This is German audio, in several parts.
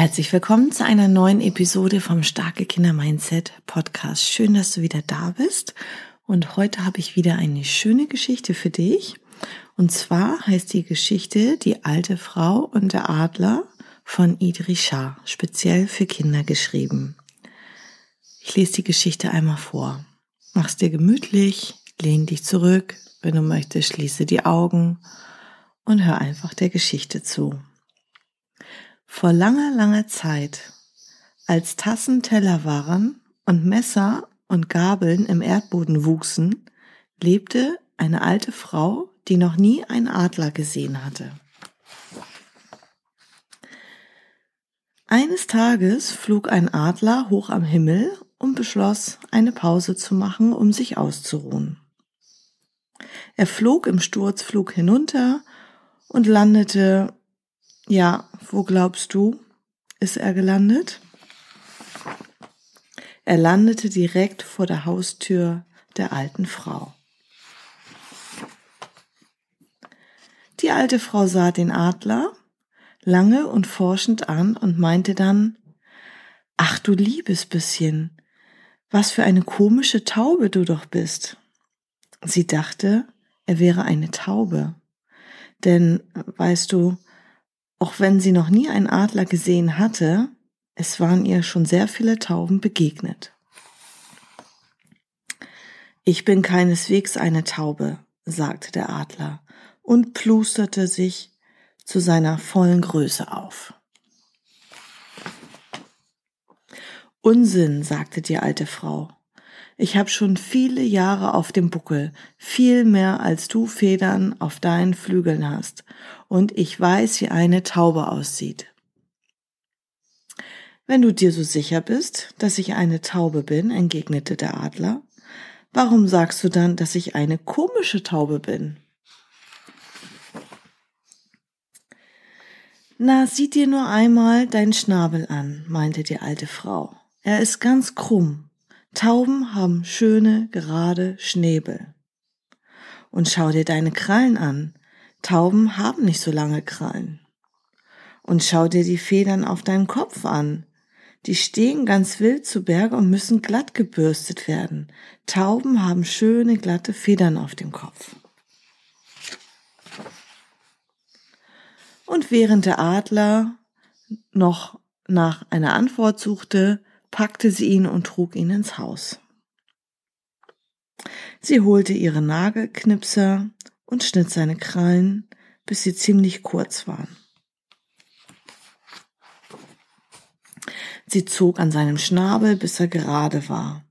Herzlich willkommen zu einer neuen Episode vom Starke Kinder Mindset Podcast. Schön, dass du wieder da bist. Und heute habe ich wieder eine schöne Geschichte für dich. Und zwar heißt die Geschichte Die alte Frau und der Adler von Idris speziell für Kinder geschrieben. Ich lese die Geschichte einmal vor. Mach's dir gemütlich, lehn dich zurück, wenn du möchtest, schließe die Augen und hör einfach der Geschichte zu. Vor langer, langer Zeit, als Tassen Teller waren und Messer und Gabeln im Erdboden wuchsen, lebte eine alte Frau, die noch nie einen Adler gesehen hatte. Eines Tages flog ein Adler hoch am Himmel und beschloss, eine Pause zu machen, um sich auszuruhen. Er flog im Sturzflug hinunter und landete ja, wo glaubst du, ist er gelandet? Er landete direkt vor der Haustür der alten Frau. Die alte Frau sah den Adler lange und forschend an und meinte dann, Ach du liebes bisschen, was für eine komische Taube du doch bist. Sie dachte, er wäre eine Taube. Denn, weißt du, auch wenn sie noch nie einen Adler gesehen hatte, es waren ihr schon sehr viele Tauben begegnet. Ich bin keineswegs eine Taube, sagte der Adler und plusterte sich zu seiner vollen Größe auf. Unsinn, sagte die alte Frau. Ich habe schon viele Jahre auf dem Buckel, viel mehr als du Federn auf deinen Flügeln hast, und ich weiß, wie eine Taube aussieht. Wenn du dir so sicher bist, dass ich eine Taube bin, entgegnete der Adler, warum sagst du dann, dass ich eine komische Taube bin? Na, sieh dir nur einmal deinen Schnabel an, meinte die alte Frau. Er ist ganz krumm Tauben haben schöne, gerade Schnäbel. Und schau dir deine Krallen an. Tauben haben nicht so lange Krallen. Und schau dir die Federn auf deinem Kopf an. Die stehen ganz wild zu Berge und müssen glatt gebürstet werden. Tauben haben schöne, glatte Federn auf dem Kopf. Und während der Adler noch nach einer Antwort suchte, packte sie ihn und trug ihn ins Haus. Sie holte ihre Nagelknipser und schnitt seine Krallen, bis sie ziemlich kurz waren. Sie zog an seinem Schnabel, bis er gerade war.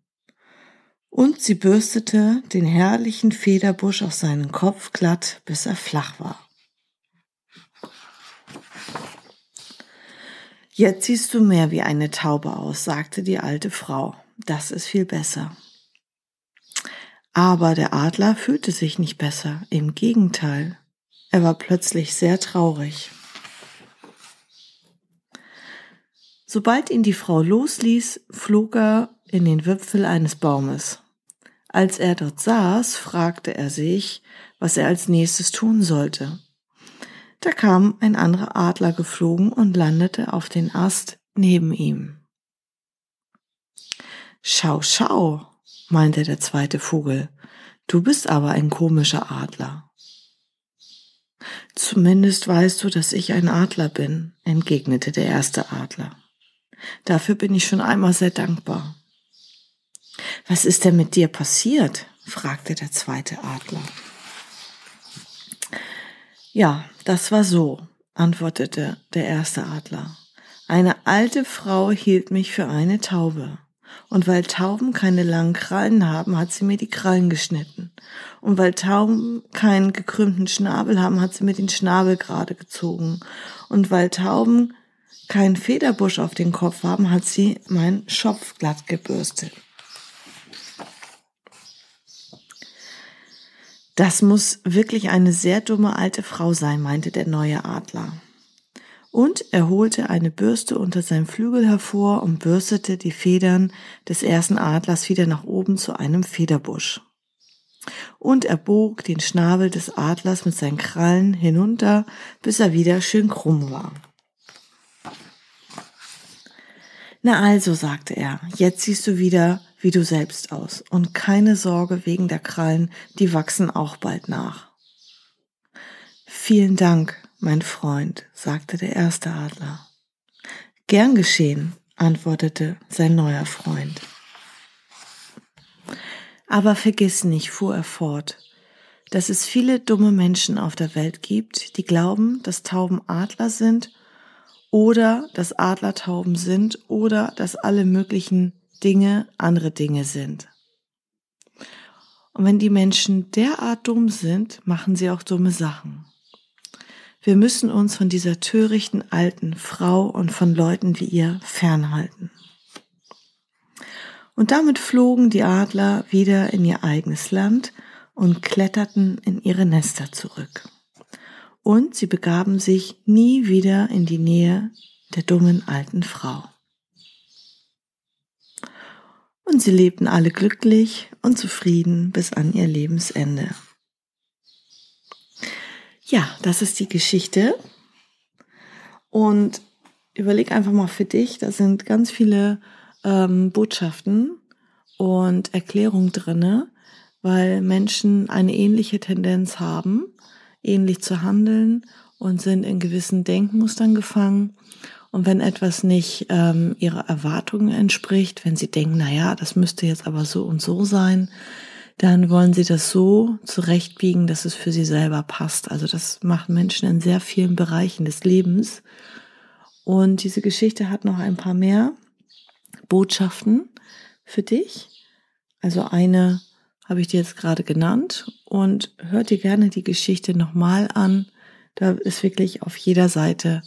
Und sie bürstete den herrlichen Federbusch auf seinen Kopf glatt, bis er flach war. Jetzt siehst du mehr wie eine Taube aus, sagte die alte Frau. Das ist viel besser. Aber der Adler fühlte sich nicht besser, im Gegenteil. Er war plötzlich sehr traurig. Sobald ihn die Frau losließ, flog er in den Wipfel eines Baumes. Als er dort saß, fragte er sich, was er als nächstes tun sollte. Da kam ein anderer Adler geflogen und landete auf den Ast neben ihm. Schau, schau, meinte der zweite Vogel, du bist aber ein komischer Adler. Zumindest weißt du, dass ich ein Adler bin, entgegnete der erste Adler. Dafür bin ich schon einmal sehr dankbar. Was ist denn mit dir passiert? fragte der zweite Adler. Ja, das war so, antwortete der erste Adler. Eine alte Frau hielt mich für eine Taube. Und weil Tauben keine langen Krallen haben, hat sie mir die Krallen geschnitten. Und weil Tauben keinen gekrümmten Schnabel haben, hat sie mir den Schnabel gerade gezogen. Und weil Tauben keinen Federbusch auf den Kopf haben, hat sie meinen Schopf glatt gebürstet. Das muss wirklich eine sehr dumme alte Frau sein, meinte der neue Adler. Und er holte eine Bürste unter seinem Flügel hervor und bürstete die Federn des ersten Adlers wieder nach oben zu einem Federbusch. Und er bog den Schnabel des Adlers mit seinen Krallen hinunter, bis er wieder schön krumm war. Na also, sagte er, jetzt siehst du wieder wie du selbst aus und keine Sorge wegen der Krallen, die wachsen auch bald nach. Vielen Dank, mein Freund, sagte der erste Adler. Gern geschehen, antwortete sein neuer Freund. Aber vergiss nicht, fuhr er fort, dass es viele dumme Menschen auf der Welt gibt, die glauben, dass Tauben Adler sind oder dass Adler Tauben sind oder dass alle möglichen Dinge andere Dinge sind. Und wenn die Menschen derart dumm sind, machen sie auch dumme Sachen. Wir müssen uns von dieser törichten alten Frau und von Leuten wie ihr fernhalten. Und damit flogen die Adler wieder in ihr eigenes Land und kletterten in ihre Nester zurück. Und sie begaben sich nie wieder in die Nähe der dummen alten Frau und sie lebten alle glücklich und zufrieden bis an ihr Lebensende. Ja, das ist die Geschichte. Und überleg einfach mal für dich, da sind ganz viele ähm, Botschaften und Erklärungen drinne, weil Menschen eine ähnliche Tendenz haben, ähnlich zu handeln und sind in gewissen Denkmustern gefangen und wenn etwas nicht ähm, ihrer Erwartungen entspricht, wenn sie denken, na ja, das müsste jetzt aber so und so sein, dann wollen sie das so zurechtbiegen, dass es für sie selber passt. Also das machen Menschen in sehr vielen Bereichen des Lebens. Und diese Geschichte hat noch ein paar mehr Botschaften für dich. Also eine habe ich dir jetzt gerade genannt und hört dir gerne die Geschichte nochmal an. Da ist wirklich auf jeder Seite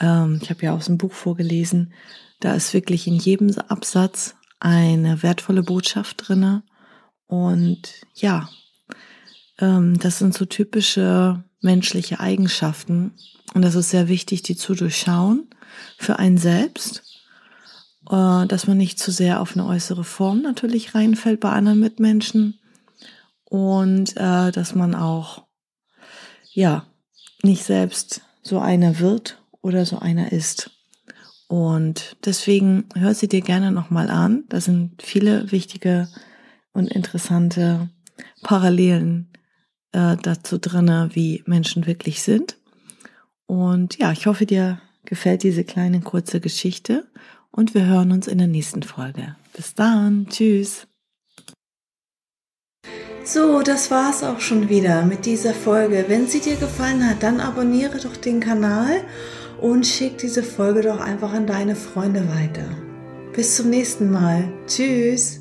ähm, ich habe ja aus dem Buch vorgelesen, da ist wirklich in jedem Absatz eine wertvolle Botschaft drinne. Und ja, ähm, das sind so typische menschliche Eigenschaften. Und das ist sehr wichtig, die zu durchschauen für einen selbst, dass man nicht zu sehr auf eine äußere Form natürlich reinfällt bei anderen Mitmenschen und äh, dass man auch ja nicht selbst so einer wird oder so einer ist. Und deswegen hör sie dir gerne nochmal an. Da sind viele wichtige und interessante Parallelen äh, dazu drinne, wie Menschen wirklich sind. Und ja, ich hoffe, dir gefällt diese kleine kurze Geschichte und wir hören uns in der nächsten Folge. Bis dann, tschüss. So, das war's auch schon wieder mit dieser Folge. Wenn sie dir gefallen hat, dann abonniere doch den Kanal und schick diese Folge doch einfach an deine Freunde weiter. Bis zum nächsten Mal. Tschüss.